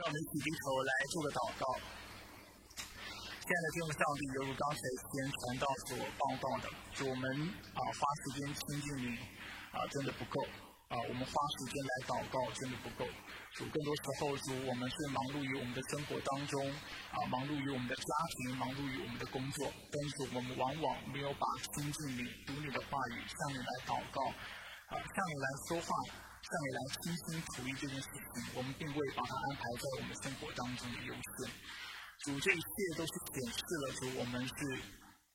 让我们一起低头来做个祷告。亲爱的天父上帝，犹如刚才先传道所报道的，主我们啊花时间亲近你啊真的不够啊，我们花时间来祷告真的不够。主更多时候，主我们是忙碌于我们的生活当中啊，忙碌于我们的家庭，忙碌于我们的工作，但是我们往往没有把亲近你、读你的话语向你来祷告啊，向你来说话。向你来倾心吐意这件事情，我们并未把它安排在我们生活当中的优先。主，这一切都是显示了主我们是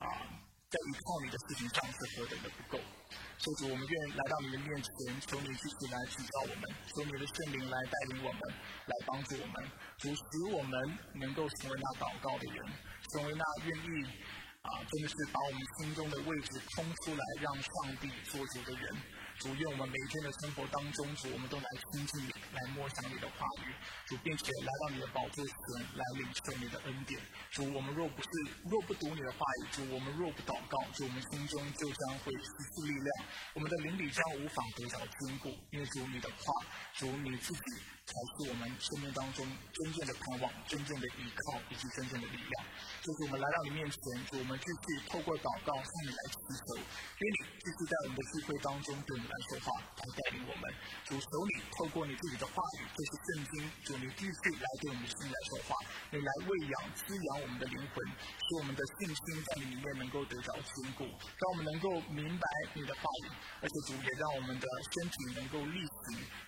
啊，在依靠你的事情上是何等的不够。所以主，我们愿来到你的面前，求你继续来指导我们，求你的圣灵来带领我们，来帮助我们。主，使我们能够成为那祷告的人，成为那愿意啊，真的是把我们心中的位置空出来，让上帝做主的人。主，愿我们每一天的生活当中，主，我们都来亲近你，来默想你的话语，主，并且来到你的宝座前来领受你的恩典。主，我们若不是若不读你的话语，主，我们若不祷告，主，我们心中就将会失去力量，我们的灵里将无法得着坚固。因为主你的话，主你自己才是我们生命当中真正的盼望、真正的依靠以及真正的力量。就是我们来到你面前，主，我们继续透过祷告向你来祈求，愿你继续在我们的聚会当中对你。来说话，来带领我们。主手里透过你自己的话语，这是圣经。主你继续来对我们的心来说话，你来喂养、滋养我们的灵魂，使我们的信心在你里面能够得到坚固，让我们能够明白你的话语。而且主也让我们的身体能够立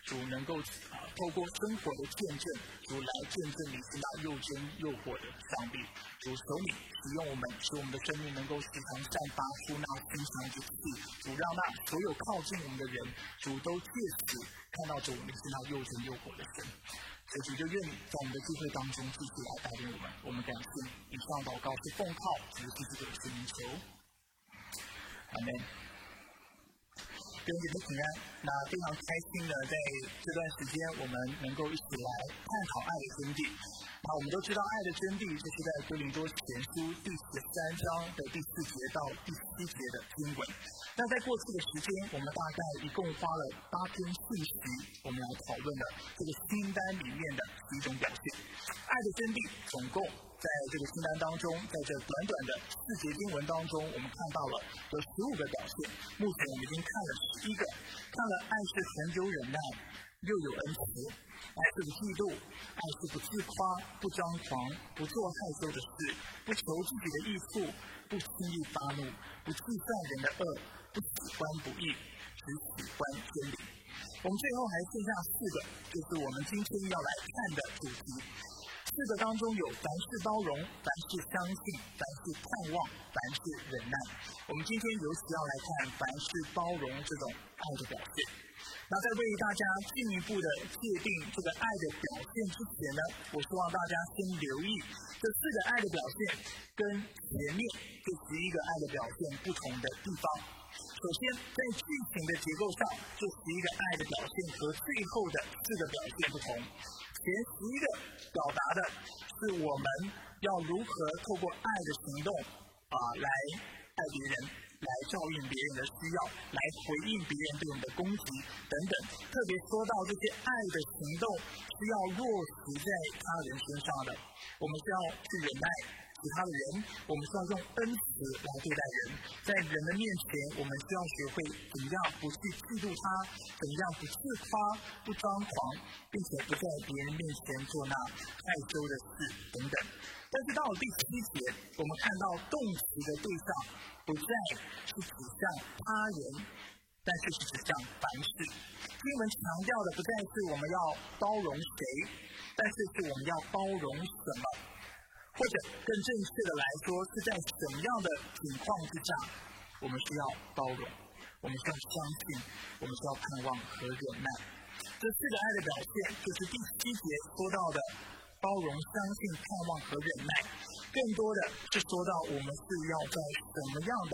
主能够啊透过生活的见证，主来见证你是那又真又活的上帝。主手里使用我们，使我们的生命能够时常散发出那馨香之气。主让那所有靠近我们的人，主都借此看到主你是那又真又活的神。所以主就愿意在我们的聚会当中继续来带领我们。我们感谢以上祷告是奉靠主继续的圣名求。阿门。跟姐妹平安。那非常开心的在这段时间，我们能够一起来探讨爱的真谛。那我们都知道，爱的真谛就是在哥林多前书第十三章的第四节到第七节的经文。那在过去的时间，我们大概一共花了八篇信息，我们来讨论了这个清单里面的几种表现。爱的真谛总共在这个清单当中，在这短短的四节经文当中，我们看到了有十五个表现。目前我们已经看了十一个，看了爱是恒久忍耐，又有恩慈。爱是不嫉妒，爱是不自夸，不张狂，不做害羞的事，不求自己的益处，不轻易发怒，不计算人的恶，不喜欢不义，只喜欢真理。我们最后还剩下四个，就是我们今天要来看的主题。四个当中有凡事包容，凡事相信，凡事盼望，凡事忍耐。我们今天尤其要来看凡事包容这种爱的表现。那在为大家进一步的界定这个爱的表现之前呢，我希望大家先留意这四个爱的表现跟前面这十一个爱的表现不同的地方。首先，在剧情的结构上，这十一个爱的表现和最后的四个表现不同。学习的表达的是我们要如何透过爱的行动啊来爱别人。来照应别人的需要，来回应别人对我们的攻击等等。特别说到这些爱的行动是要落实在他人身上的，我们需要去忍耐其他的人，我们需要用恩慈来对待人。在人的面前，我们需要学会怎样不去嫉妒他，怎样不自夸、不张狂，并且不在别人面前做那害羞的事等等。但是到了第七节，我们看到动词的对象。不再是指向他人，但是是指向凡事。经文强调的不再是我们要包容谁，但是是我们要包容什么，或者更正确的来说，是在什么样的情况之下，我们需要包容，我们需要相信，我们需要盼望和忍耐。这四个爱的表现，就是第七节说到的包容、相信、盼望和忍耐。更多的是说到我们是要在什么样的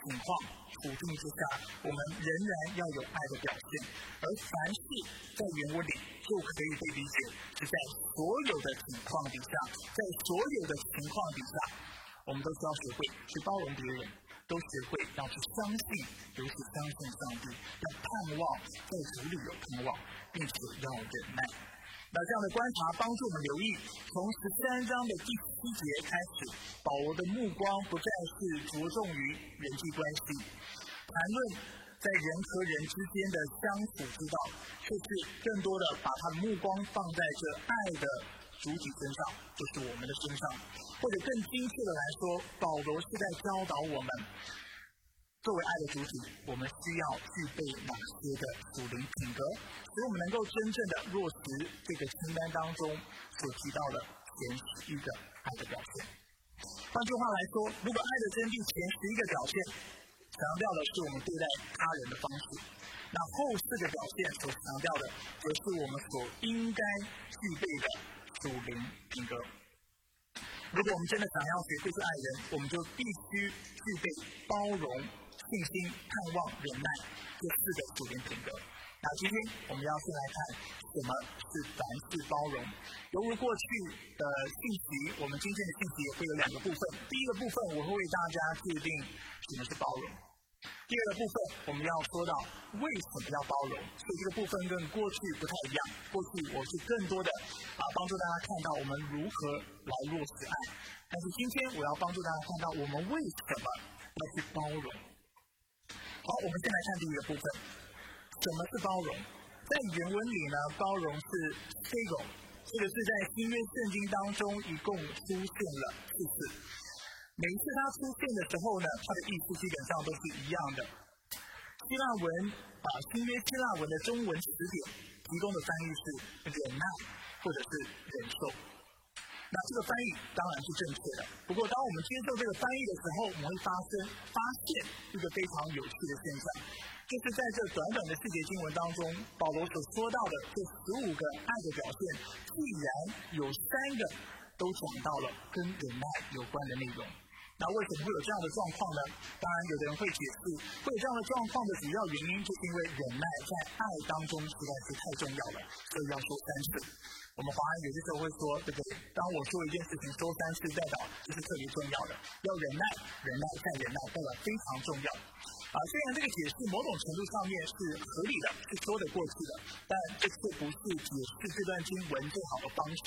情况处境之下，我们仍然要有爱的表现。而凡事在原文里就可以被理解是在所有的情况底下，在所有的情况底下，我们都需要学会去包容别人，都学会要去相信，尤其相信上帝，要盼望在主里有盼望，并且要忍耐。那这样的观察帮助我们留意，从十三章的第七节开始，保罗的目光不再是着重于人际关系，谈论在人和人之间的相处之道，却是更多的把他的目光放在这爱的主体身上，就是我们的身上，或者更精确的来说，保罗是在教导我们。作为爱的主体，我们需要具备哪些的属灵品格，使我们能够真正的落实这个清单当中所提到的前十一个爱的表现。换句话来说，如果爱的真谛前十一个表现强调的是我们对待他人的方式，那后四个表现所强调的，则是我们所应该具备的属灵品格。如果我们真的想要学会去爱人，我们就必须具备包容。信心、盼望、忍耐这四个主灵品格。那今天我们要先来看什么是凡事包容。犹如过去的信息，我们今天的信息也会有两个部分。第一个部分我会为大家界定什么是包容。第二个部分我们要说到为什么要包容。所以这个部分跟过去不太一样。过去我是更多的啊帮助大家看到我们如何来落实爱，但是今天我要帮助大家看到我们为什么要去包容。好，我们先来看第一个部分，什么是包容？在原文里呢，包容是 s a g o 这个是在新约圣经当中一共出现了四次。每一次它出现的时候呢，它的意思基本上都是一样的。希腊文啊，新约希腊文的中文词典提供的翻译是忍耐，或者是忍受。那这个翻译当然是正确的。不过，当我们接受这个翻译的时候，我们会发生发现一个非常有趣的现象，就是在这短短的四节经文当中，保罗所说到的这十五个爱的表现，既然有三个都讲到了跟忍耐有关的内容。那为什么会有这样的状况呢？当然，有的人会解释，会有这样的状况的主要原因，就是因为忍耐在爱当中实在是太重要了，所以要说三次。我们华人有些时候会说，对不对？当我做一件事情说三次，代表这是特别重要的，要忍耐，忍耐再忍耐，代表非常重要。啊，虽然这个解释某种程度上面是合理的，是说得过去的，但这却不是解释这段经文最好的方式。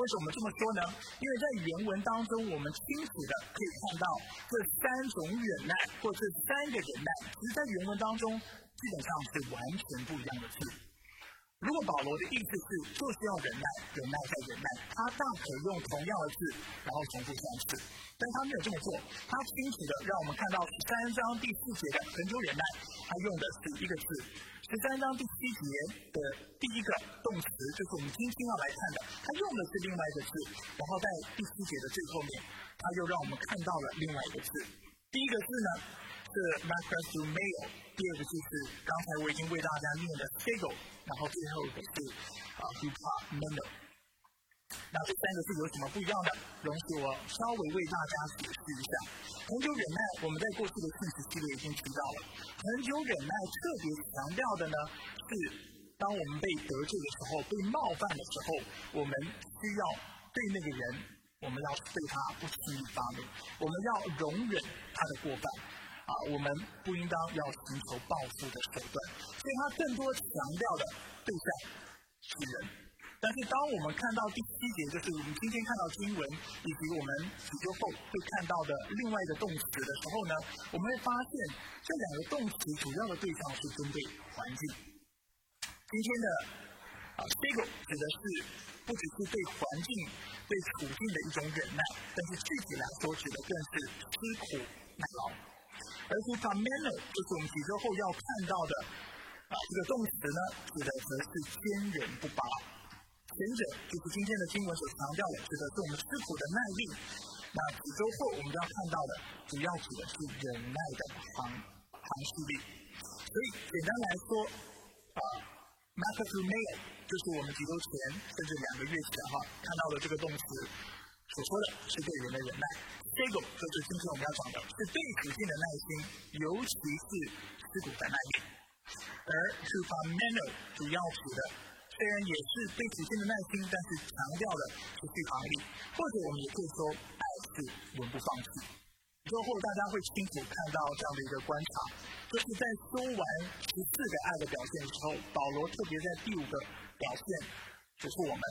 为什么这么说呢？因为在原文当中，我们清楚的可以看到这三种忍耐，或这三个忍耐，其实在原文当中基本上是完全不一样的字。如果保罗的意思是就是要忍耐，忍耐再忍耐，他大可用同样的字，然后重复三次，但他没有这么做。他清楚的让我们看到十三章第四节的恒久忍耐，他用的是一个字；十三章第七节的第一个动词，就是我们今天要来看的，他用的是另外一个字。然后在第七节的最后面，他又让我们看到了另外一个字。第一个字呢是 m a c r o s u m a i l 第二个字是刚才我已经为大家念的 s a g o 然后最后一个是啊 h u p a m e n o 那这三个字有什么不一样的？容许我稍微为大家解释一下。恒久忍耐，我们在过去的信息系列已经提到了。恒久忍耐特别强调的呢，是当我们被得罪的时候、被冒犯的时候，我们需要对那个人，我们要对他不轻易发怒，我们要容忍他的过犯。啊，我们不应当要寻求报复的手段，所以他更多强调的对象是人。但是当我们看到第七节，就是我们今天看到经文以及我们几周后会看到的另外一个动词的时候呢，我们会发现这两个动词主要的对象是针对环境。今天的啊，这个指的是不只是对环境、对处境的一种忍耐，但是具体来说指的更是吃苦耐劳。而 to c o m m a n 就是我们几周后要看到的啊，这个动词呢，指的则是坚韧不拔。前者就是今天的经文所强调的，指的是我们吃苦的耐力。那几周后我们要看到的，主要指的是忍耐的长长续力。所以简单来说，啊 m a c to m a l 就是我们几周前甚至两个月前哈看到的这个动词。所说的是对人的忍耐，这个就是今天我们要讲的，是对处境的耐心，尤其是吃苦的耐力。而 to f a m a n e r 主要指的，虽然也是对处境的耐心，但是强调的是续航力，或者我们也可以说爱是永不放弃。之后大家会清楚看到这样的一个观察，就是在说完十四个爱的表现之后，保罗特别在第五个表现。嘱咐我们，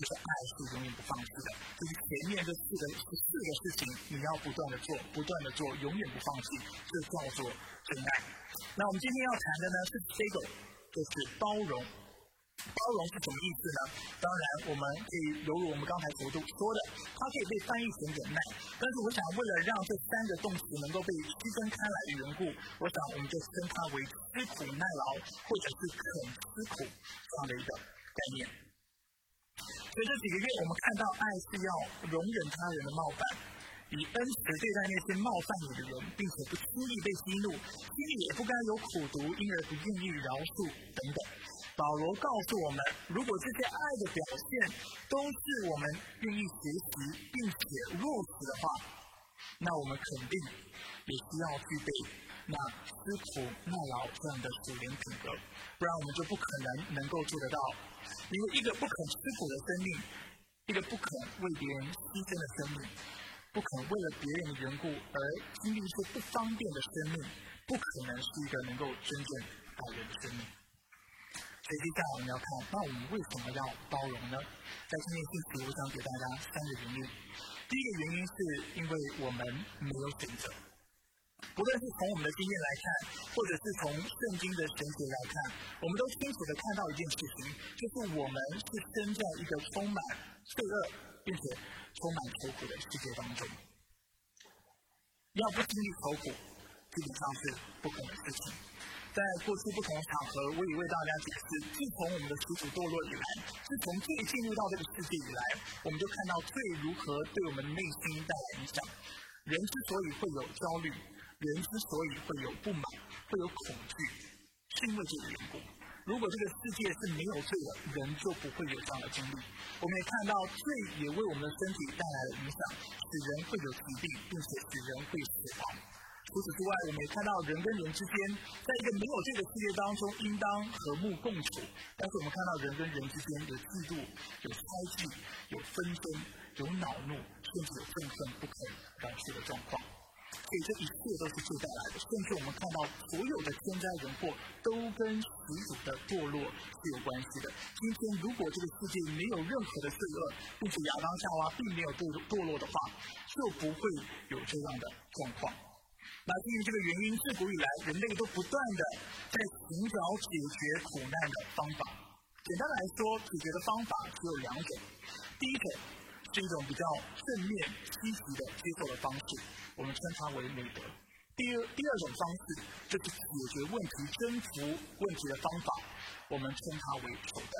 就是爱是永远不放弃的。就是前面这四个四个事情，你要不断的做，不断的做，永远不放弃，这叫做真爱。那我们今天要谈的呢是这个，就是包容。包容是什么意思呢？当然，我们可以犹如我们刚才所说的，它可以被翻译成忍耐。但是，我想为了让这三个动词能够被区分开来的缘故，我想我们就称它为吃苦耐劳，或者是肯吃苦这样的一个概念。所以这几个月，我们看到爱是要容忍他人的冒犯，以恩慈对待那些冒犯你的人，并且不轻易被激怒，心里也不该有苦毒，因而不愿意饶恕等等。保罗告诉我们，如果这些爱的表现都是我们愿意学习并且落实的话，那我们肯定也需要具备那吃苦耐劳这样的属灵品格，不然我们就不可能能够做得到。因为一个不肯吃苦的生命，一个不肯为别人牺牲的生命，不肯为了别人的缘故而经历一些不方便的生命，不可能是一个能够真正爱人的生命。所以接下来我们要看，那我们为什么要包容呢？在今天信息，我想给大家三个原因。第一个原因是因为我们没有选择。不论是从我们的经验来看，或者是从圣经的神学来看，我们都清楚的看到一件事情，就是我们是生在一个充满罪恶并且充满愁苦的世界当中。要不经历愁苦，基本上是不可能的事情。在过去不同的场合，我也为大家解释：自从我们的始祖堕落以来，自从罪进入到这个世界以来，我们就看到罪如何对我们内心带来影响。人之所以会有焦虑，人之所以会有不满、会有恐惧，是因为这个缘故。如果这个世界是没有罪的，人就不会有这样的经历。我们也看到，罪也为我们的身体带来了影响，使人会有疾病，并且使人会死亡。除此之外，我们也看到人跟人之间，在一个没有罪的世界当中，应当和睦共处。但是我们看到人跟人之间有嫉妒、有猜忌、有纷争、有恼怒，甚至有愤恨不可饶恕的状况。所以这一切都是罪带来的。甚至我们看到所有的天灾人祸都跟始祖的堕落是有关系的。今天如果这个世界没有任何的罪恶，并且亚当夏娃并没有堕堕落的话，就不会有这样的状况。那基于这个原因，自古以来，人类都不断的在寻找解决苦难的方法。简单来说，解决的方法只有两种。第一种是一种比较正面、积极的接受的方式，我们称它为美德。第二第二种方式就是解决问题、征服问题的方法，我们称它为手段。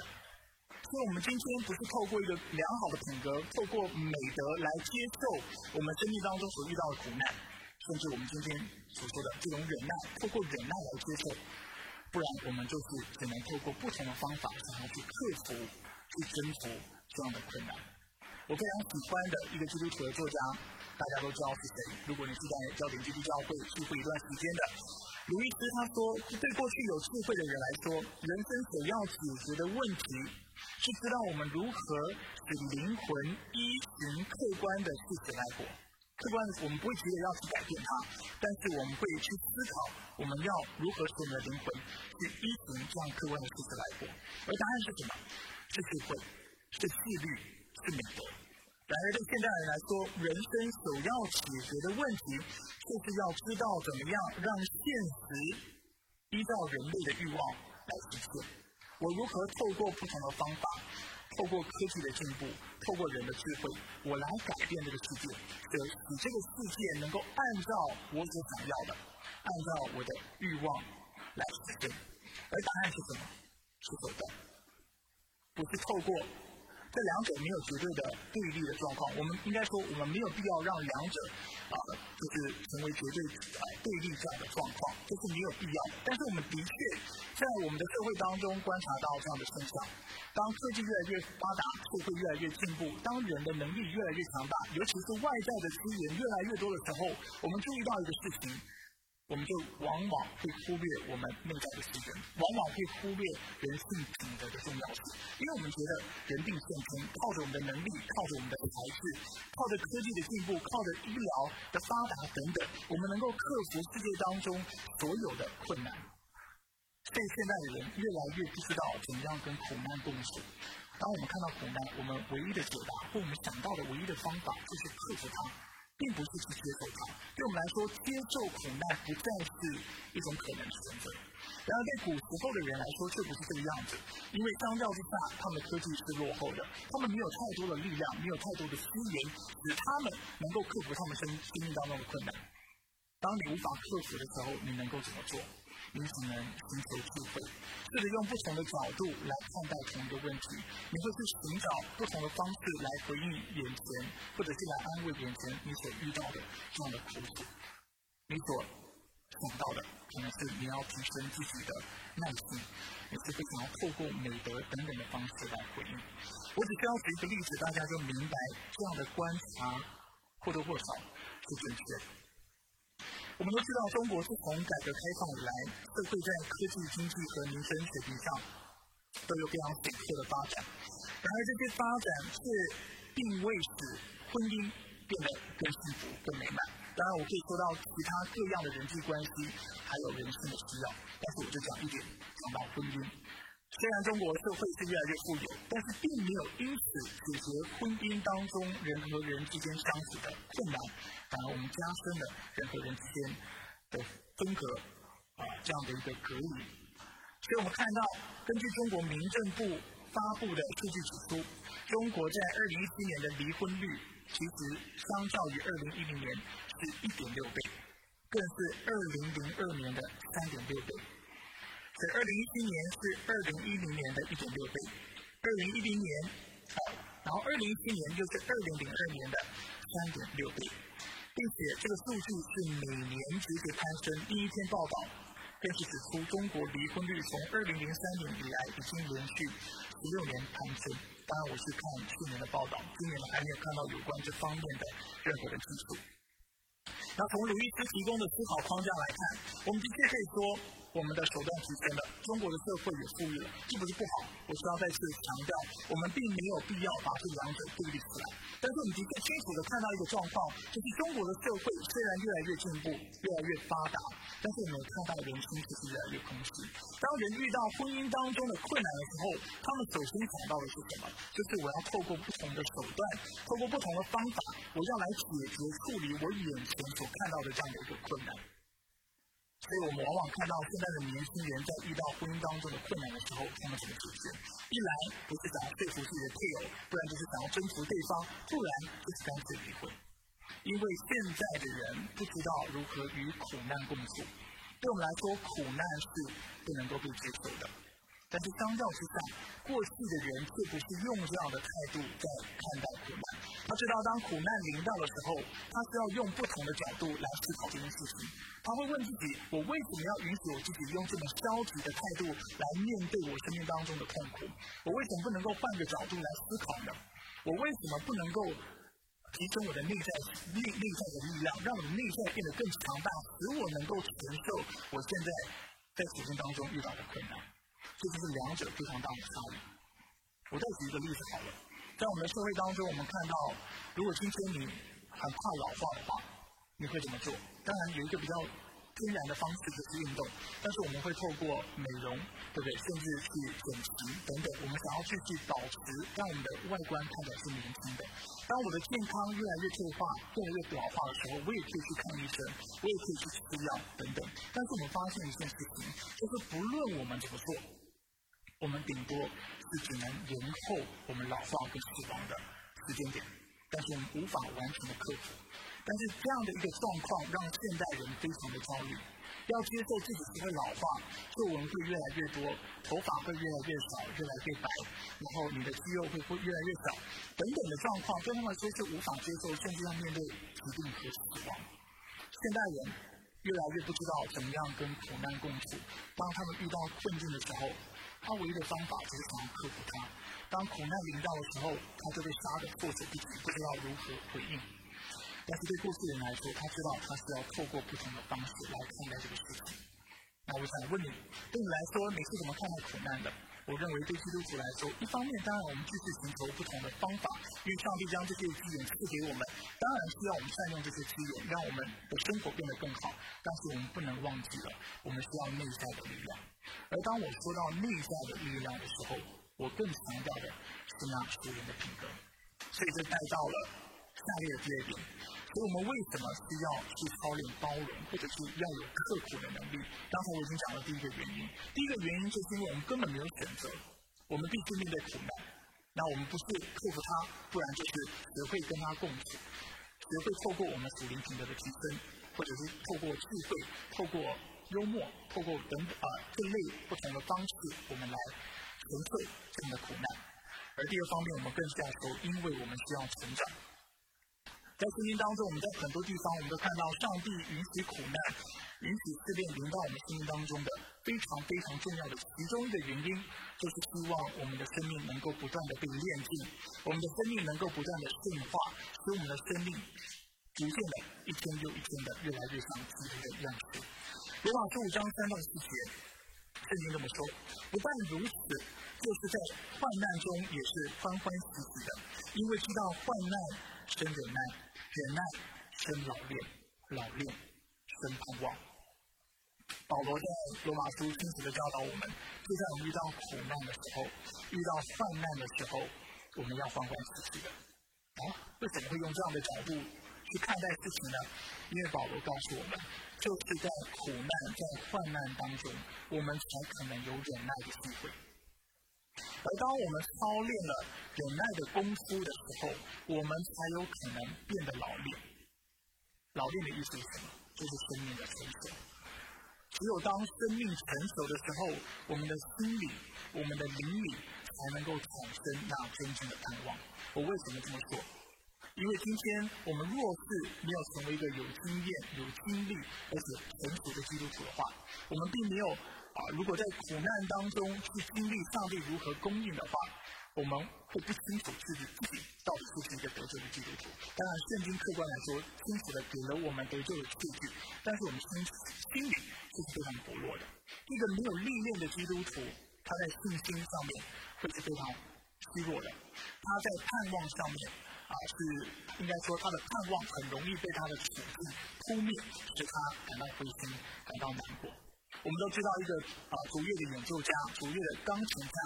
所以，我们今天不是透过一个良好的品格，透过美德来接受我们生命当中所遇到的苦难。甚至我们今天所说的这种忍耐，透过忍耐来接受，不然我们就是只能透过不同的方法，想要去克服、去征服这样的困难。我非常喜欢的一个基督徒的作家，大家都知道是谁。如果你是在焦点基督教会聚会一段时间的，鲁易斯他说，对过去有智慧的人来说，人生所要解决的问题，是知道我们如何使灵魂依循客观的事实来活。客观，我们不会急着要去改变它，但是我们会去思考，我们要如何使我们的灵魂去依循这样客观的事实来活。而答案是什么？是智慧，是纪律，是美德。然而，对现代人来说，人生首要解决的问题，就是要知道怎么样让现实依照人类的欲望来实现。我如何透过不同的方法？透过科技的进步，透过人的智慧，我来改变这个世界，使使这个世界能够按照我所想要的，按照我的欲望来实现。而答案是什么？是手段，不是透过。这两者没有绝对的对立的状况，我们应该说，我们没有必要让两者啊，就是成为绝对啊对立这样的状况，这是没有必要。但是我们的确在我们的社会当中观察到这样的现象：当科技越来越发达，社会越来越进步，当人的能力越来越强大，尤其是外在的资源越来越多的时候，我们注意到一个事情。我们就往往会忽略我们内在的资源，往往会忽略人性品德的重要性，因为我们觉得人定胜天，靠着我们的能力，靠着我们的才智，靠着科技的进步，靠着医疗的发达等等，我们能够克服世界当中所有的困难。所以现在的人越来越不知道怎么样跟苦难共处，当我们看到苦难，我们唯一的解答或我们想到的唯一的方法就是克服它，并不是去接受它。对我们来说，接受苦难不再是一种可能的选择。然而，对古时候的人来说，却不是这个样子。因为相较之下，他们的科技是落后的，他们没有太多的力量，没有太多的资源，使他们能够克服他们生生命当中的困难。当你无法克服的时候，你能够怎么做？你只能寻求智慧，试着用不同的角度来看待同一个问题。你会去寻找不同的方式来回应眼前，或者是来安慰眼前你所遇到的这样的苦楚。你所。想到的可能是你要提升自己的耐心，也是不想要透过美德等等的方式来回应。我只需要举一个例子，大家就明白这样的观察或多或少是正确的。我们都知道，中国自从改革开放以来，社会在科技、经济和民生水平上都有非常显著的发展。然而，这些发展却并未使婚姻变得更幸福、更美满。当然，我可以说到其他各样的人际关系，还有人生的需要，但是我就讲一点，讲到婚姻。虽然中国社会是越来越富有，但是并没有因此解决婚姻当中人和人之间相处的困难，反而我们加深了人和人之间的分隔啊这样的一个隔离。所以我们看到，根据中国民政部发布的数据指出，中国在二零一七年的离婚率，其实相较于二零一零年。是一点六倍，更是二零零二年的三点六倍。所以二零一七年是二零一零年的一点六倍，二零一零年，好，然后二零一七年就是二零零二年的三点六倍，并且这个数据是每年节节攀升。第一篇报道更是指出，中国离婚率从二零零三年以来已经连续十六年攀升。当然，我是看去年的报道，今年还没有看到有关这方面的任何的技术。那从鲁伊斯提供的思考框架来看，我们的确可以说，我们的手段提升了，中国的社会也富裕了，这不是不好。我需要再次强调，我们并没有必要把这两者对立起来。但是我们的确清楚地看到一个状况，就是中国的社会虽然越来越进步，越来越发达，但是我们看到人心却是越来越空虚。当人遇到婚姻当中的困难的时候，他们首先想到的是什么？就是我要透过不同的手段，透过不同的方法，我要来解决处理我眼前所看到的这样的一个困难。所以我们往往看到现在的年轻人在遇到婚姻当中的困难的时候，他们怎么解决？一来不是想要说服自己的配偶，不然就是想要征服对方，不然就是干脆离婚。因为现在的人不知道如何与苦难共处。对我们来说，苦难是不能够被接受的。但是相较之下，过去的人却不是用这样的态度在看待苦难。他知道，当苦难临到的时候，他是要用不同的角度来思考这件事情。他会问自己：我为什么要允许我自己用这么消极的态度来面对我生命当中的痛苦？我为什么不能够换个角度来思考呢？我为什么不能够？提升我的内在内内在的力量，让我的内在变得更强大，使我能够承受我现在在处境当中遇到的困难。这就是两者非常大的差异。我再举一个例子好了，在我们的社会当中，我们看到，如果今天你很怕老化的话，你会怎么做？当然有一个比较。天然的方式就是运动，但是我们会透过美容，对不对？甚至去整形等等，我们想要继续保持让我们的外观看起来是年轻的。当我的健康越来越退化、越来越老化的时候，我也可以去看医生，我也可以去吃药等等。但是我们发现一件事情，就是不论我们怎么做，我们顶多是只能延后我们老化跟死亡的时间点，但是我们无法完全的克服。但是这样的一个状况让现代人非常的焦虑，要接受自己会老化，皱纹会越来越多，头发会越来越少，越来越白，然后你的肌肉会会越来越少，等等的状况，对他们来说是无法接受，甚至要面对疾病和死亡。现代人越来越不知道怎么样跟苦难共处，当他们遇到困境的时候，他唯一的方法就是想要克服它。当苦难临到的时候，他就被杀的措手不及，不知道如何回应。但是对过去人来说，他知道他是要透过不同的方式来看待这个事情。那我想问你，对你来说，你是怎么看待苦难的？我认为对基督徒来说，一方面当然我们继续寻求不同的方法，因为上帝将这些资源赐给我们，当然需要我们善用这些资源，让我们的生活变得更好。但是我们不能忘记了，我们需要内在的力量。而当我说到内在的力量的时候，我更强调的是那属灵的品格。所以这带到了下列的第二点。所以我们为什么需要去操练包容，或者是要有刻苦的能力？刚才我已经讲了第一个原因。第一个原因就是因为我们根本没有选择，我们必须面对苦难。那我们不是克服它，不然就是学会跟它共处，学会透过我们属灵品德的提升，或者是透过智慧，透过幽默，透过等啊各类不同的方式，我们来承受这样的苦难。而第二方面，我们更是要说，因为我们需要成长。在圣经当中，我们在很多地方，我们都看到上帝允许苦难、允许试炼临到我们生命当中的非常非常重要的其中一个原因，就是希望我们的生命能够不断的被炼净，我们的生命能够不断的进化，使我们的生命逐渐的一天又一天的越来越像基督的样式。罗马书五章三到四节，圣经这么说：不但如此，就是在患难中也是欢欢喜喜的，因为知道患难生忍耐。忍耐生老练，老练生盼望。保罗在罗马书清楚的教导我们：，就在我们遇到苦难的时候，遇到患难的时候，我们要欢欢喜喜的。啊，为什么会用这样的角度去看待事情呢？因为保罗告诉我们，就是在苦难、在患难当中，我们才可能有忍耐的机会。而当我们操练了忍耐的功夫的时候，我们才有可能变得老练。老练的意思是什么？就是生命的成熟。只有当生命成熟的时候，我们的心理、我们的灵里才能够产生那真正的盼望。我为什么这么说？因为今天我们若是没有成为一个有经验、有经历而且成熟的基督徒的话，我们并没有。啊，如果在苦难当中去经历上帝如何供应的话，我们会不清楚自己自己到底是不是一个得救的基督徒。当然，圣经客观来说清楚的给了我们得救的数据，但是我们心心里却是非常薄弱的。一个没有历练的基督徒，他在信心上面会是非常虚弱的。他在盼望上面啊，是应该说他的盼望很容易被他的处境扑灭，使他感到灰心，感到难过。我们都知道一个啊，卓越的演奏家，卓越的钢琴家，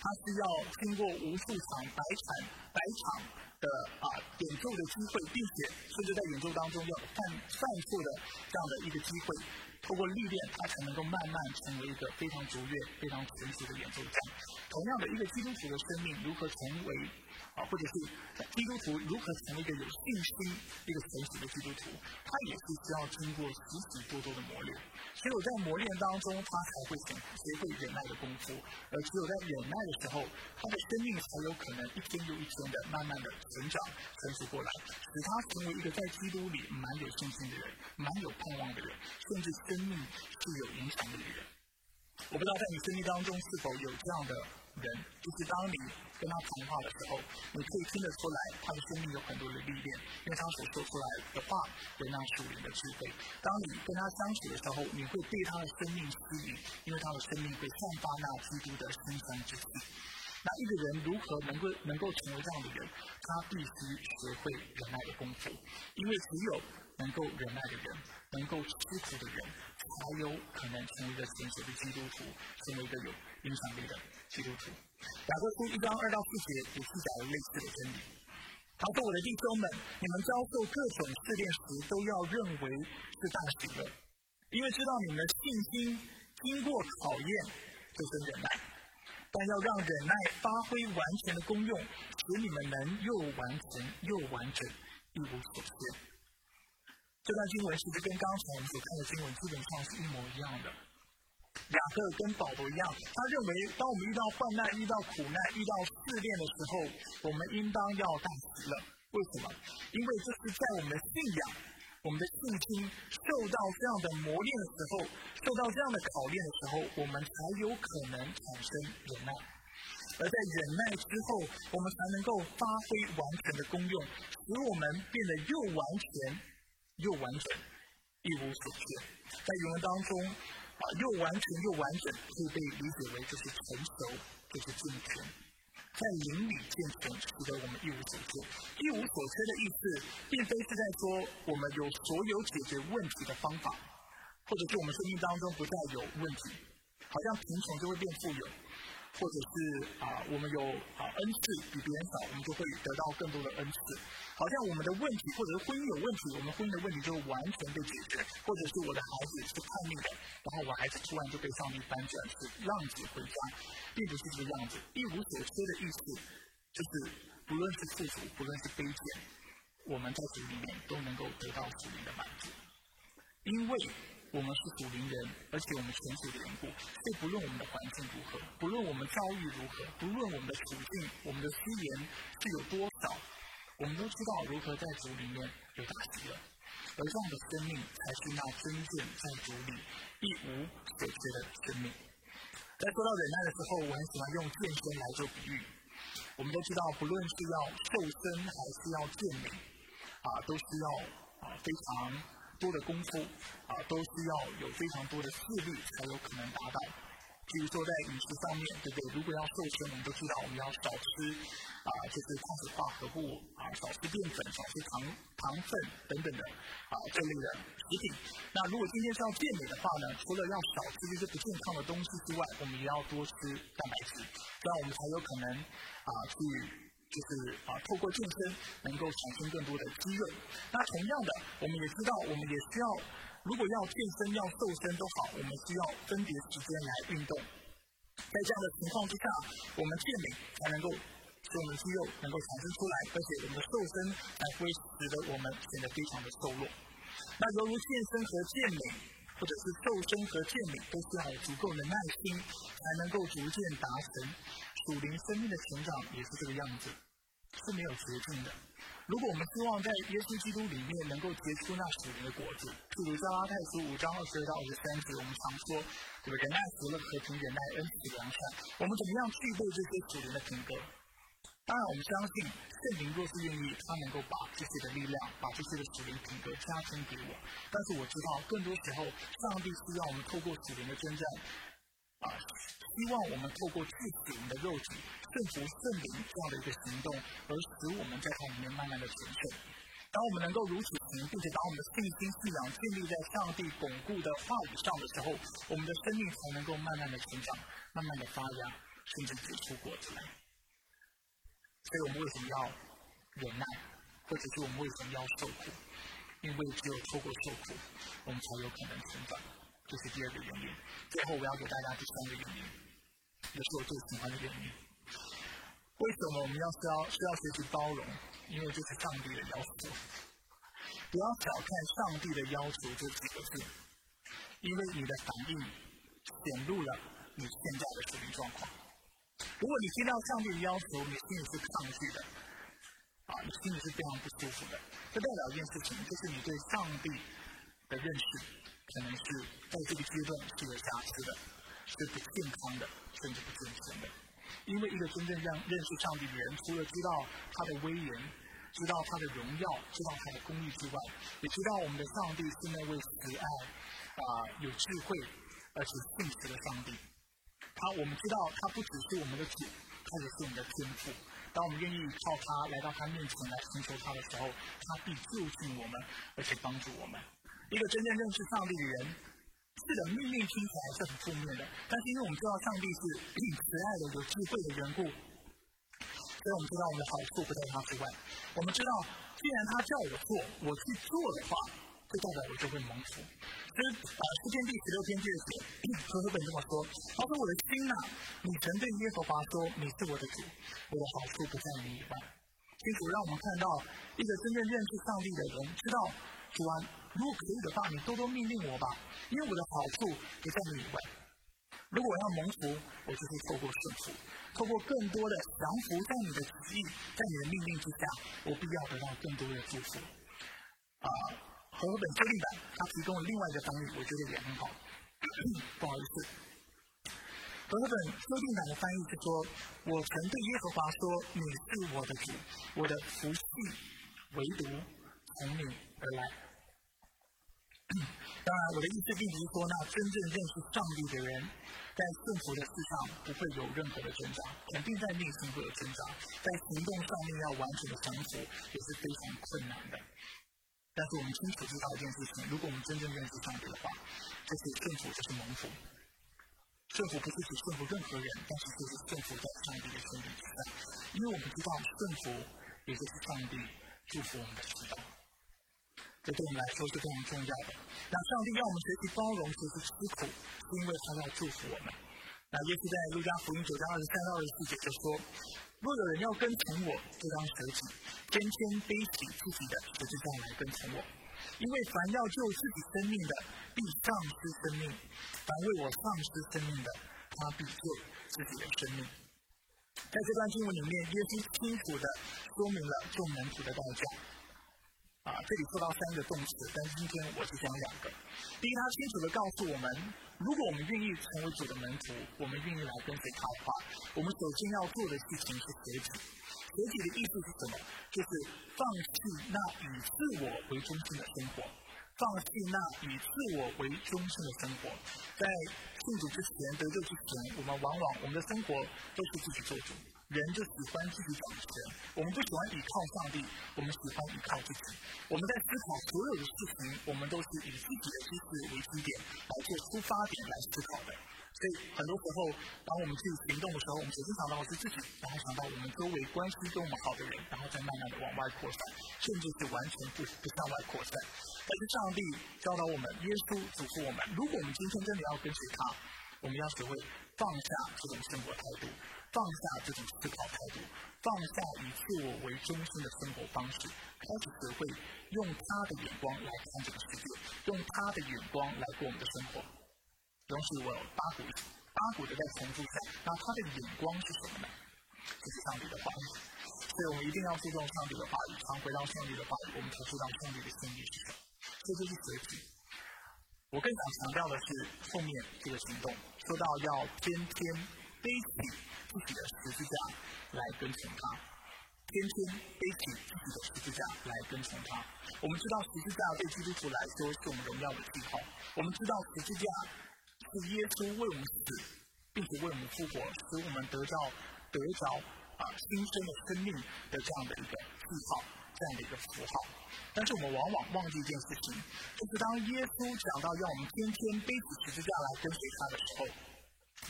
他是要经过无数场百场百场的啊演奏的机会，并且甚至在演奏当中要犯犯错的这样的一个机会，通过历练，他才能够慢慢成为一个非常卓越、非常成熟的演奏家。同样的一个基督徒的生命，如何成为？啊，或者是基督徒如何成为一个有信心、一个成熟的基督徒，他也是需要经过许许多多的磨练。只有在磨练当中，他才会学学会忍耐的功夫；而只有在忍耐的时候，他的生命才有可能一天又一天的慢慢的成长、成熟过来，使他成为一个在基督里蛮有信心的人、蛮有盼望的人，甚至生命是有影响力的人。我不知道在你生命当中是否有这样的人，就是当你。跟他谈话的时候，你可以听得出来，他的生命有很多的历练，因为他所说出来的话有那属灵的智慧。当你跟他相处的时候，你会被他的生命吸引，因为他的生命会散发那基督的馨香之气。那一个人如何能够能够成为这样的人？他必须学会忍耐的功夫，因为只有能够忍耐的人，能够吃苦的人，才有可能成为一个成熟的基督徒，成为一个有影响力的基督徒。雅各书一章二到四节也记载了类似的真理。他说：“我的弟兄们，你们遭受各种试炼时，都要认为是大喜乐，因为知道你们的信心经过考验，就是忍耐。但要让忍耐发挥完全的功用，使你们能又完全又完整，一无所缺。”这段经文其实跟刚才我们所看的经文基本上是一模一样的。雅各跟保罗一样，他认为，当我们遇到患难、遇到苦难、遇到试炼的时候，我们应当要大喜乐。为什么？因为这是在我们的信仰、我们的信心受到这样的磨练的时候，受到这样的考验的时候，我们才有可能产生忍耐。而在忍耐之后，我们才能够发挥完全的功用，使我们变得又完全又完整，一无所缺。在原文当中。啊，又完全又完整，可以被理解为就是成熟，就是健全，在邻里健全，使得我们一无所缺。一无所缺的意思，并非是在说我们有所有解决问题的方法，或者是我们生命当中不再有问题，好像贫穷就会变富有，或者是啊，我们有啊恩赐比别人少，我们就会得到更多的恩赐。好像我们的问题或者是婚姻有问题，我们婚姻的问题就完全被解决，或者是我的孩子是叛逆的，然后我孩子突然就被上帝翻转，是浪子回家，并不是这个样子。一无所缺的意思，就是不论是富足，不论是卑贱，我们在主里面都能够得到主灵的满足，因为。我们是属灵人，而且我们全属的缘故，所以不论我们的环境如何，不论我们遭遇如何，不论我们的处境、我们的资源是有多少，我们都知道如何在主里面有大喜乐，而这样的生命才是那真正在主里一无所缺的生命。在说到忍耐的时候，我很喜欢用健身来做比喻。我们都知道，不论是要瘦身还是要健美，啊，都是要啊非常。多的功夫啊，都需要有非常多的自律才有可能达到。比如说在饮食上面，对不对？如果要瘦身，我们都知道我们要少吃啊，就是碳水化合物啊，少吃淀粉，少吃糖糖分等等的啊这类的食品。那如果今天是要健美的话呢，除了要少吃这些不健康的东西之外，我们也要多吃蛋白质，这样我们才有可能啊去。就是啊，透过健身能够产生更多的肌肉。那同样的，我们也知道，我们也需要，如果要健身、要瘦身都好，我们需要分别时间来运动。在这样的情况之下，我们健美才能够使我们肌肉能够产生出来，而且我们的瘦身才会使得我们显得非常的瘦弱。那犹如健身和健美，或者是瘦身和健美，都需要有足够的耐心，才能够逐渐达成。属灵生命的成长也是这个样子，是没有捷径的。如果我们希望在耶稣基督里面能够结出那属灵的果子，譬如加拉太书五章二十二到二十三节，我们常说，对吧？忍耐、福乐、和平、忍耐、恩慈、良善，我们怎么样具备这些属灵的品格？当然，我们相信圣灵若是愿意，他能够把这些的力量，把这些的属灵品格加添给我。但是我知道，更多时候，上帝是要我们透过属灵的征战。啊，希望我们透过自己的肉体顺服圣灵这样的一个行动，而使我们在它里面慢慢的成圣。当我们能够如此行，并且当我们的信心信仰建立在上帝巩固的话语上的时候，我们的生命才能够慢慢的成长，慢慢的发芽，甚至结出果子来。所以我们为什么要忍耐，或者是我们为什么要受苦？因为只有透过受苦，我们才有可能成长。这是第二个原因。最后，我要给大家第三个原因，也是我最喜欢的原因。为什么我们要需要需要学习包容？因为这是上帝的要求。不要小看上帝的要求这几个字，因为你的反应显露了你现在的处理状况。如果你听到上帝的要求，你心里是抗拒的，啊，你心里是非常不舒服的。这代表一件事情，就是你对上帝的认识。可能是在这个阶段是有瑕疵的，是不健康的，甚至不健全的。因为一个真正让认识上帝的人，除了知道他的威严，知道他的荣耀，知道他的公义之外，也知道我们的上帝是那位慈爱、啊有智慧而且信实的上帝。他我们知道他不只是我们的主，他也是我们的天赋。当我们愿意靠他来到他面前来寻求他的时候，他必救赎我们，而且帮助我们。一个真正认识上帝的人，是的，命令听起来是很负面的，但是因为我们知道上帝是慈爱的、有智慧的缘故，所以我们知道我们的好处不在他之外。我们知道，既然他叫我做，我去做的话，就代表我就会蒙福。所以啊，诗篇第十六篇第二节，和合本这么说：他说我的心呐，你曾对耶和华说，你是我的主，我的好处不在你以外。清楚让我们看到，一个真正认识上帝的人，知道主啊。如果可以的话，你多多命令我吧，因为我的好处不在你以外。如果我要蒙福，我就会透过顺服，透过更多的降服在你的旨意，在你的命令之下，我必要得到更多的祝福。啊，和本修订版它提供了另外一个翻译，我觉得也很好。不好意思，和本修订版的翻译是说：我曾对耶和华说，你是我的主，我的福气唯独从你而来。当然，我的意思并不是说，那真正认识上帝的人，在顺服的事上不会有任何的挣扎，肯定在内心会有挣扎，在行动上面要完全的降服也是非常困难的。但是我们清楚知道一件事情：如果我们真正认识上帝的话，这是顺服，这是蒙福。顺服不是只顺服任何人，但是就是顺服在上帝的身体之上，因为我们知道顺服也就是上帝祝福我们的时代。这对我们来说是非常重要的。那上帝要我们学习包容，学习吃苦，是因为他要祝福我们。那耶稣在路加福音九章二十三到二十四节就说：“若有人要跟从我，就当舍己，天天背起自己的十字架来跟从我。因为凡要救自己生命的，必丧失生命；凡为我丧失生命的，他必救自己的生命。”在这段经文里面，耶稣清楚的说明了众门徒的代价。啊，这里说到三个动词，但今天我只讲两个。第一，他清楚的告诉我们，如果我们愿意成为主的门徒，我们愿意来跟随他的话，我们首先要做的事情是舍己。舍己的意思是什么？就是放弃那以自我为中心的生活，放弃那以自我为中心的生活。在信主之前、得救之前，我们往往我们的生活都是自己做主。人就喜欢自己掌权，我们不喜欢依靠上帝，我们喜欢依靠自己。我们在思考所有的事情，我们都是以自己的知识为基点来做出发点来思考的。所以很多时候，当我们去行动的时候，我们首先想到的是自己，然后想到我们周围关系跟我们好的人，然后再慢慢的往外扩散，甚至是完全不不向外扩散。但是上帝教导我们，耶稣嘱咐我们，如果我们今天真的要跟随他，我们要学会放下这种生活态度。放下这种思考态度，放下以自我为中心的生活方式，开始学会用他的眼光来看这个世界，用他的眼光来过我们的生活。同时，我有八股八股的在重复下，那他的眼光是什么呢？就是上帝的话语。所以我们一定要注重上帝的话语，常回到上帝的话语，我们才知道上帝的心意是什么。这就是学习。我更想强调的是后面这个行动，说到要天天背起。自己的十字架来跟从他，天天背起自己的十字架来跟从他。我们知道十字架对基督徒来说是我们荣耀的记号。我们知道十字架是耶稣为我们死，并且为我们复活，使我们得到得着啊新生的生命的这样的一个记号，这样的一个符号。但是我们往往忘记一件事情，就是当耶稣讲到要我们天天背起十字架来跟随他的时候。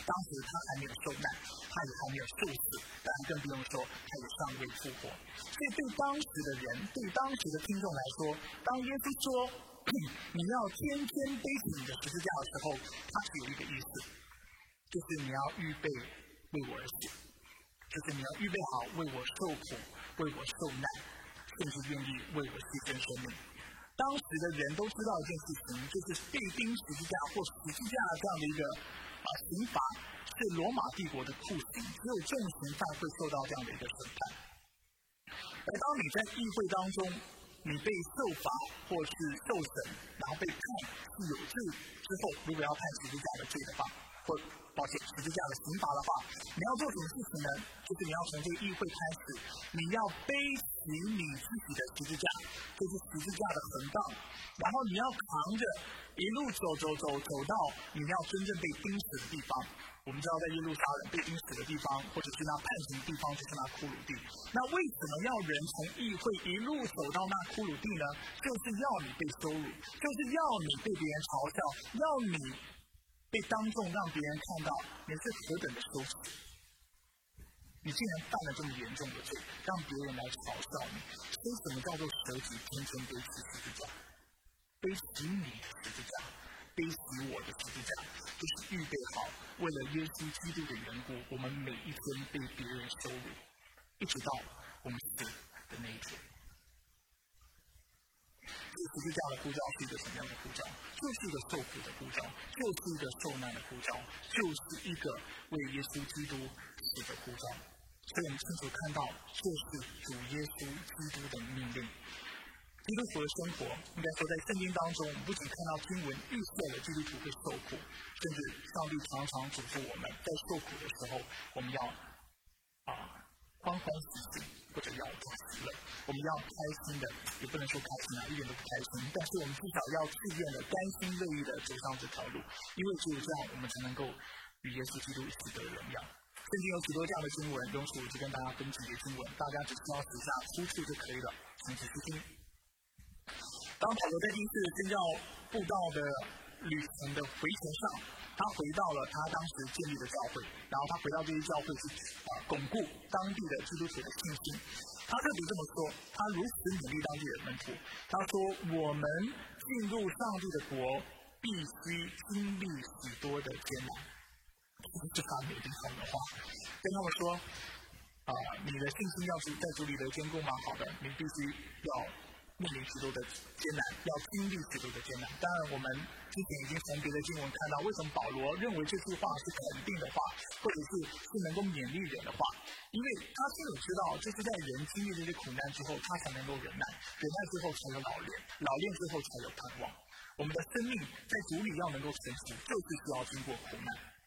当时他还没有受难，他也还没有受死，当然更不用说他也尚未复活。所以对当时的人，对当时的听众来说，当耶稣说你要天天背起你的十字架的时候，他是有一个意思，就是你要预备为我而死，就是你要预备好为我受苦，为我受难，甚至愿意为我牺牲生命。当时的人都知道一件事情，就是被钉十字架或十字架这样的一个。刑罚是罗马帝国的酷刑，只有重刑犯会受到这样的一个审判。而当你在议会当中，你被受罚或是受审，然后被判是有罪之后，如果要判十字架的罪的话，或抱歉十字架的刑罚的话，你要做什么事情呢？就是你要从这个议会开始，你要背你自己的十字架，就是十字架的横杠，然后你要扛着。一路走走走走到你要真正被钉死的地方，我们知道在耶路撒冷被钉死的地方，或者是那判刑的地方，就是那骷髅地。那为什么要人从议会一路走到那骷髅地呢？就是要你被羞辱，就是要你被别人嘲笑，要你被当众让别人看到你是何等的羞耻。你竟然犯了这么严重的罪，让别人来嘲笑你，所以什么叫做舍己天天背十字架？背起你的十字架，背起我的十字架，就是预备好，为了耶稣基督的缘故，我们每一天被别人羞辱，一直到我们死的那一天。这十字架的呼召是一个什么样的呼召？就是一个受苦的呼召，就是一个受难的呼召，就是一个为耶稣基督死的呼召。所以我们清楚看到，这是主耶稣基督的命令。基督徒的生活，应该说在圣经当中，我们不仅看到经文预测了基督徒会受苦，甚至上帝常常嘱咐我们在受苦的时候，我们要啊欢欢喜喜，或者要欢喜乐，我们要开心的，也不能说开心啊，一点都不开心，但是我们至少要自愿的、甘心乐意的走上这条路，因为只有这样，我们才能够与耶稣基督一起得荣耀。圣经有许多这样的经文，容许我就跟大家分几节经文，大家只需要写下出处就可以了，请仔细听。当保罗在第一次宣教布道的旅程的回程上，他回到了他当时建立的教会，然后他回到这些教会去啊巩固当地的基督徒的信心。他特别这么说，他如此努力当地的门徒。他说：“我们进入上帝的国，必须经历许多的艰难。”这是他美丽好的话，跟他们说：“啊，你的信心要是在主里的坚固蛮好的，你必须要。”面临许多的艰难，要经历许多的艰难。当然，我们之前已经从别的经文看到，为什么保罗认为这句话是肯定的话，或者是是能够勉励人的话？因为他清楚知道，就是在人经历这些苦难之后，他才能够忍耐，忍耐之后才有老练，老练之后才有盼望。我们的生命在主里要能够成熟，就是需要经过苦难。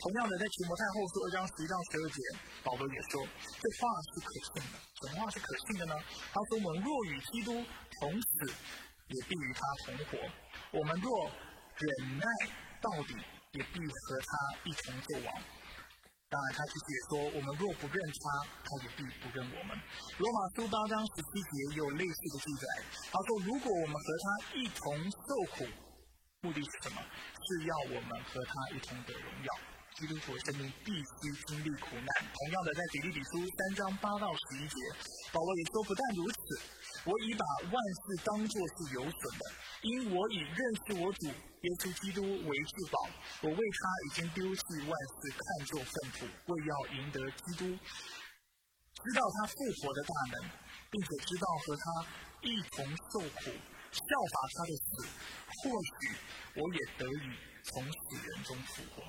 同样的，在提摩太后书二章十一章十二节，保罗也说，这话是可信的。什么话是可信的呢？他说：“我们若与基督同死，也必与他同活；我们若忍耐到底，也必和他一同作亡。”当然，他继续也说：“我们若不认他，他也必不认我们。”罗马书八章十七节也有类似的记载。他说：“如果我们和他一同受苦，目的是什么？是要我们和他一同得荣耀。”基督徒生命必须经历苦难。同样的，在比利比书三章八到十一节，保罗也说：“不但如此，我已把万事当作是有损的，因我已认识我主耶稣基督为至宝。我为他已经丢弃万事，看作粪土，为要赢得基督，知道他复活的大能，并且知道和他一同受苦，效法他的死，或许我也得以从死人中复活。”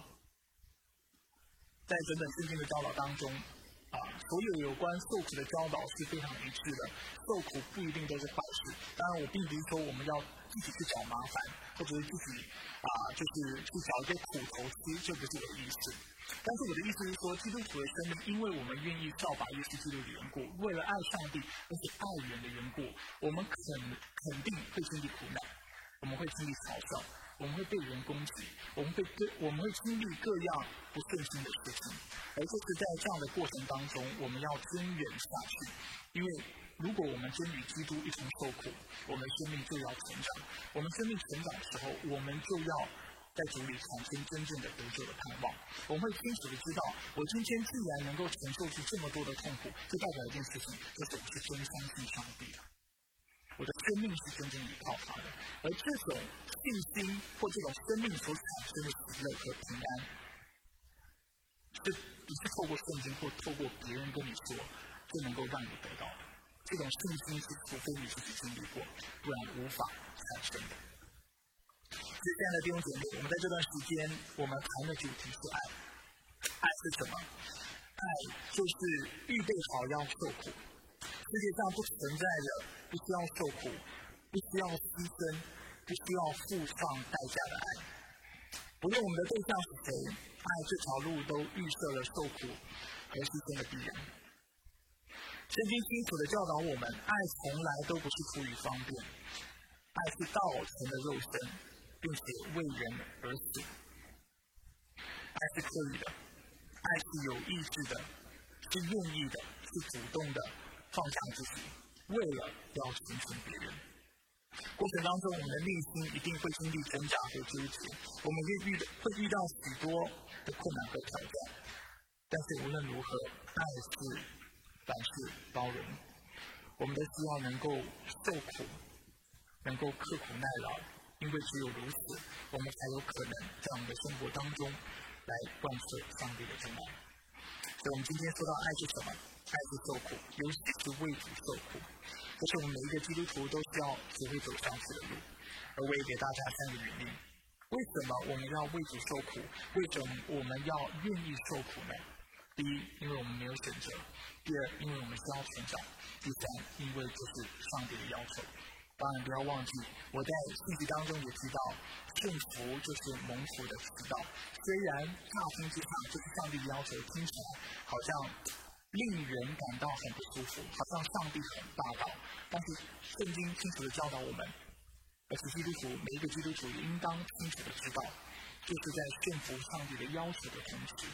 在整本圣经的教导当中，啊，所有有关受苦的教导是非常一致的。受苦不一定都是坏事。当然，我并不是说我们要自己去找麻烦，或者是自己啊，就是去找一些苦头吃，这不是我的意思。但是我的意思是说，基督徒的生命，因为我们愿意效法耶稣基督的缘故，为了爱上帝而且爱人的缘故，我们肯肯定会经历苦难，我们会经历嘲笑。我们会被人攻击，我们会跟我们会经历各样不顺心的事情，而就是在这样的过程当中，我们要坚忍下去。因为如果我们真与基督一同受苦，我们生命就要成长。我们生命成长的时候，我们就要在主里产生真正的得救的盼望。我们会清楚的知道，我今天既然能够承受住这么多的痛苦，就代表一件事情，就是我是真相信上帝的。我的生命是真正依靠他的，而这种信心或这种生命所产生的喜乐和平安，是不是透过圣经或透过别人跟你说就能够让你得到的？这种信心是除非你自己经历过，不然无法产生的。所以，亲爱的弟兄姐妹，我们在这段时间，我们谈的主题是爱。爱是什么？爱就是预备好要受苦。世界上不存在着。不需要受苦，不需要牺牲，不需要付上代价的爱。不论我们的对象是谁，爱这条路都预设了受苦和牺牲的必然。圣经清楚的教导我们，爱从来都不是出于方便，爱是道成的肉身，并且为人而死。爱是刻意的，爱是有意志的，是愿意的，是主动的，放下自己。为了要成全别人，过程当中，我们的内心一定会经历挣扎和纠结，我们会遇会遇到许多的困难和挑战。但是无论如何，爱是凡事包容，我们都希望能够受苦，能够刻苦耐劳，因为只有如此，我们才有可能在我们的生活当中来贯彻上帝的真爱。所以，我们今天说到爱是什么？开始受苦，尤其是为主受苦，这是我们每一个基督徒都需要学会走上去的路。而我也给大家三个原因：为什么我们要为主受苦？为什么我们要愿意受苦呢？第一，因为我们没有选择；第二，因为我们需要成长；第三，因为这是上帝的要求。当然，不要忘记我在信息当中也提到，顺服就是蒙福的渠道。虽然乍听之下这是上帝的要求，听起来好像。令人感到很不舒服，好像上帝很霸道。但是圣经清楚的教导我们，而且基督徒每一个基督徒应当清楚的知道，就是在顺服上帝的要求的同时，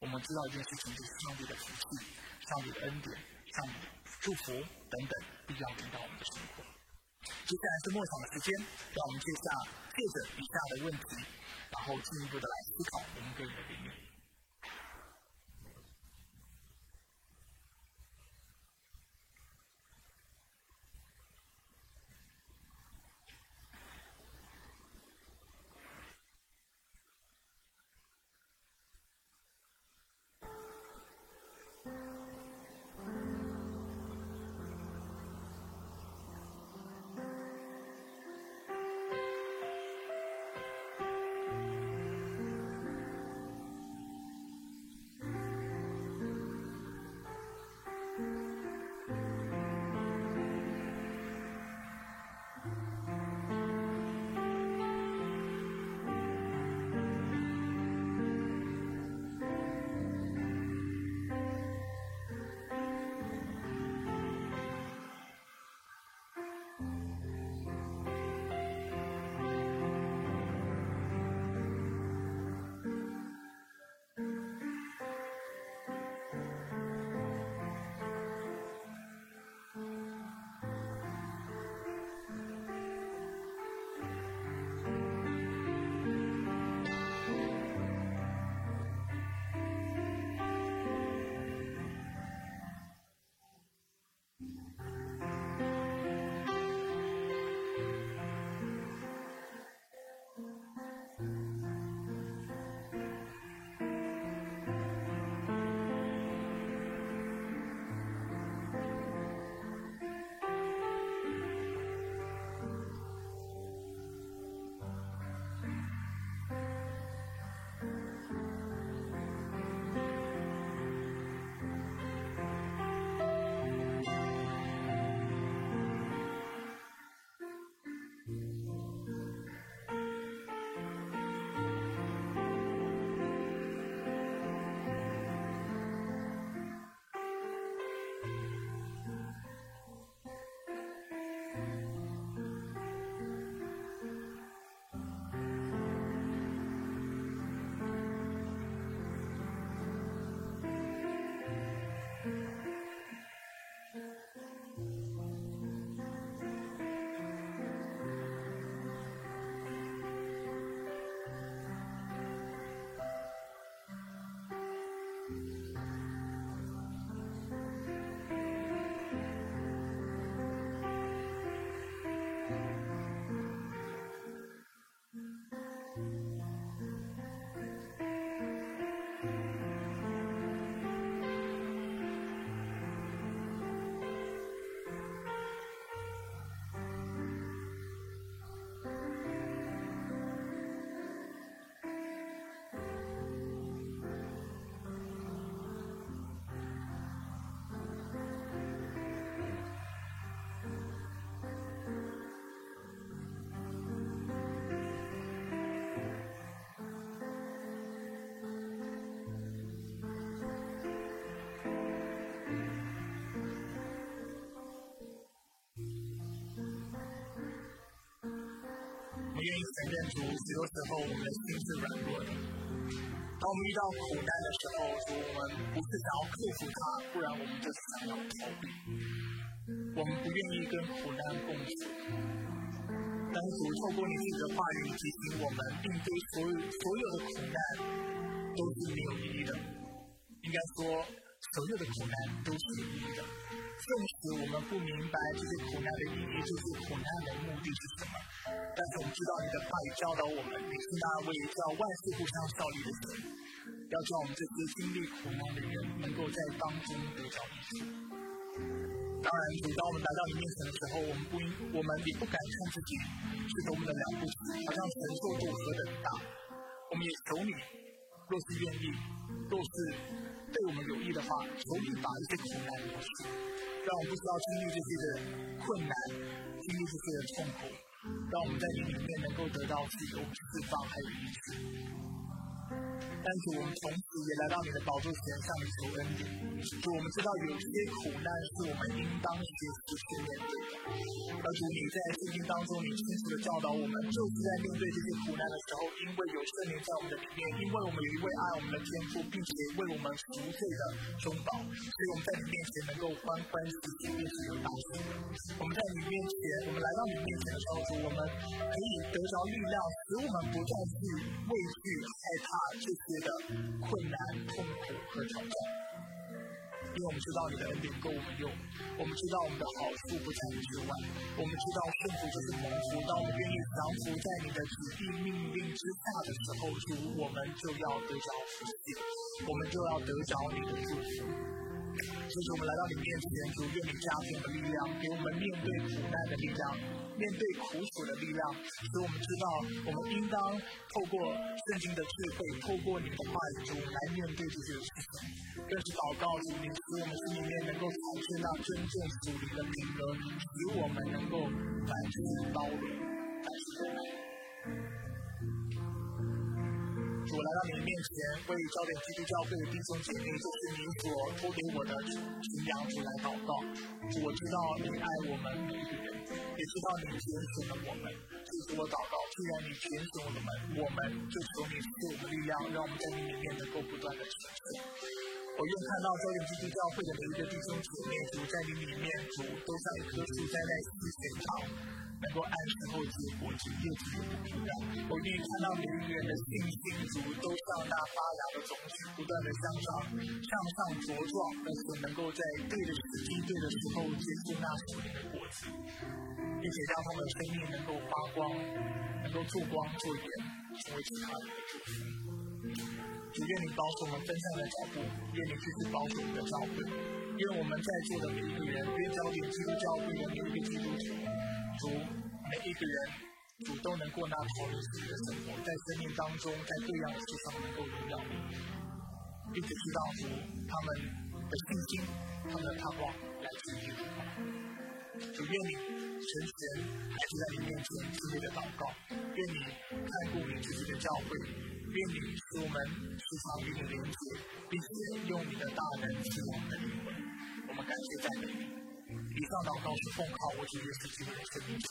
我们知道一件事情，就是上帝的福气、上帝的恩典、上帝的祝福等等，必要临到我们的生活。接下来是默想的时间，让我们接下借着以下的问题，然后进一步的来思考我们个人的领域。愿意承认主，许多时候我们的心是软弱的。当我们遇到苦难的时候，主，我们不是想要克服它，不然我们就是想要逃避。我们不愿意跟苦难共处。当主透过你自己的话语提醒我们，并非所有所有的苦难都是没有意义的。应该说，所有的苦难都是有意义的。纵使我们不明白这些苦难的意义，就是苦难的目的是什么。但是我们知道你的话语教导我们，你是那位叫万事互相效力的神，要叫我们这些经历苦难的人能够在当中得着益处。当然，当我们来到你面前的时候，我们不应，我们也不敢看自己是多么的了不起，好像承受度何等大。我们也求你，若是愿意，若是对我们有益的话，求你把一些苦难抹去，让我们不需要经历这些的困难，经历这些的痛苦。让我们在你里面能够得到自由、释放还有医治。但是我们从此也来到你的宝座前向你求恩典。主，我们知道有些苦难是我们应当学习去面对的。而主你在圣经当中，你清楚的教导我们，就是在面对这些苦难的时候，因为有圣灵在我们的里面，因为我们有一位爱我们的天父，并且为我们赎罪的中保，所以我们在你面前能够欢欢喜喜，并且有大喜。我们在你面前，我们来到你面前的时候，主我们可以得着力量，使我们不再去畏惧、害怕这些的困难、痛苦和挑战。因为我们知道你的恩典够我们用，我们知道我们的好处不在于之外，我们知道幸福就是蒙福。当我们愿意降服在你的旨意命令之下的时候，主我们就要得着福气，我们就要得着你的祝福。就是我们来到你面前，主愿你加添的力量，给我们面对苦难的力量，面对苦楚的力量，使我们知道我们应当透过圣经的智慧，透过你的话语，主来面对这些事情。更是祷告主，你使我们心里面能够产生那真正属灵的品格，使我们能够凡事包容，凡事。主来到你的面前，为焦点基督教会的弟兄姐妹，就是你所托给我的信仰主来祷告。我知道你爱我们每一个人，也知道你拣选了我们。主，我祷告，既然你拣选了我们，我们就求你赐我们力量，让我们在你里面能够不断的成长。我愿看到焦点基督教会的每一个弟兄姐妹，主在你里面，主都像一棵树栽在溪水旁。能够按时候结果子，叶子也不枯干。我愿看到每一个人的信心主都像那发芽的种子，不断的向上向上茁壮，而且能够在对的时机、对的时候结出那属灵的果子，并且让他们的生命能够发光，能够做光做盐，成为其他人的祝福。主愿你保守我们分散的脚步，愿你继续保守我们的教会，愿我们在座的每一个人，愿焦点基督教会的每一个基督徒。主每一个人，主都能过那超越自己的生活，在生命当中，在各样的事上能够荣耀你，并且知道主他们的信心，他们的盼望来自于主。主愿你神前还是在你面前激烈的祷告，愿你看顾你自己的教会，愿你使我们时常与你连接，并且用你的大能赐我们的灵魂。我们感谢赞美你。以上祷告是奉靠我主耶稣基督的圣名求，